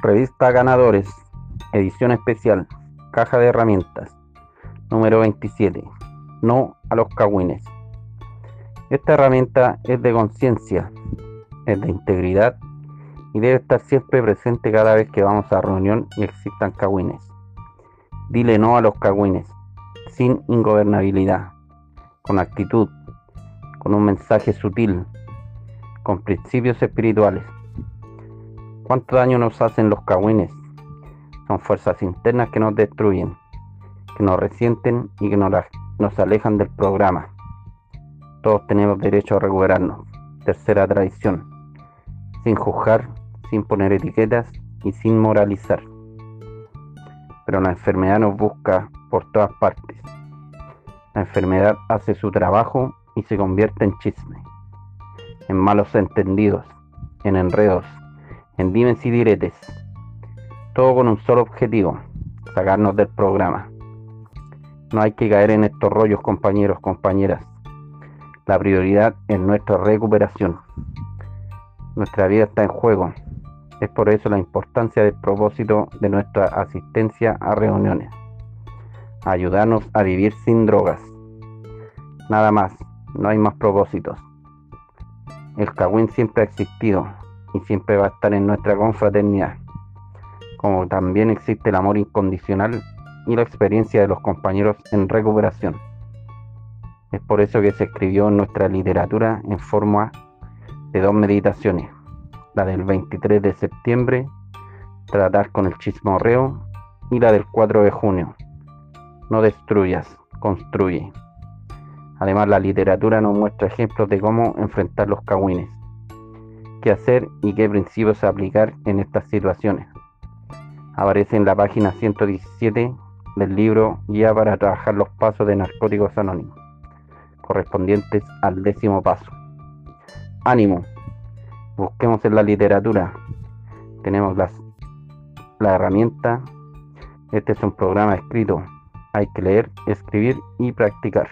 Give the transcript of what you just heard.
Revista Ganadores, edición especial, caja de herramientas, número 27. No a los cagüines. Esta herramienta es de conciencia, es de integridad y debe estar siempre presente cada vez que vamos a reunión y existan cagüines. Dile no a los cagüines, sin ingobernabilidad, con actitud, con un mensaje sutil, con principios espirituales. ¿Cuánto daño nos hacen los cagüines? Son fuerzas internas que nos destruyen, que nos resienten y que nos, alejan del programa. Todos tenemos derecho a recuperarnos. Tercera tradición. Sin juzgar, sin poner etiquetas y sin moralizar. Pero la enfermedad nos busca por todas partes. La enfermedad hace su trabajo y se convierte en chisme, en malos entendidos, en enredos, en dimes y diretes. Todo con un solo objetivo, sacarnos del programa. No hay que caer en estos rollos, compañeros, compañeras. La prioridad es nuestra recuperación. Nuestra vida está en juego. Es por eso la importancia del propósito de nuestra asistencia a reuniones. Ayudarnos a vivir sin drogas. Nada más, no hay más propósitos. El Cagüín siempre ha existido, y siempre va a estar en nuestra confraternidad, como también existe el amor incondicional y la experiencia de los compañeros en recuperación. Es por eso que se escribió nuestra literatura en forma de dos meditaciones, la del 23 de septiembre, tratar con el chismorreo, y la del 4 de junio, no destruyas, construye. Además, la literatura nos muestra ejemplos de cómo enfrentar los cagüines qué hacer y qué principios aplicar en estas situaciones. Aparece en la página 117 del libro Guía para trabajar los pasos de Narcóticos Anónimos, correspondientes al décimo paso. Ánimo, busquemos en la literatura, tenemos las, la herramienta, este es un programa escrito, hay que leer, escribir y practicar.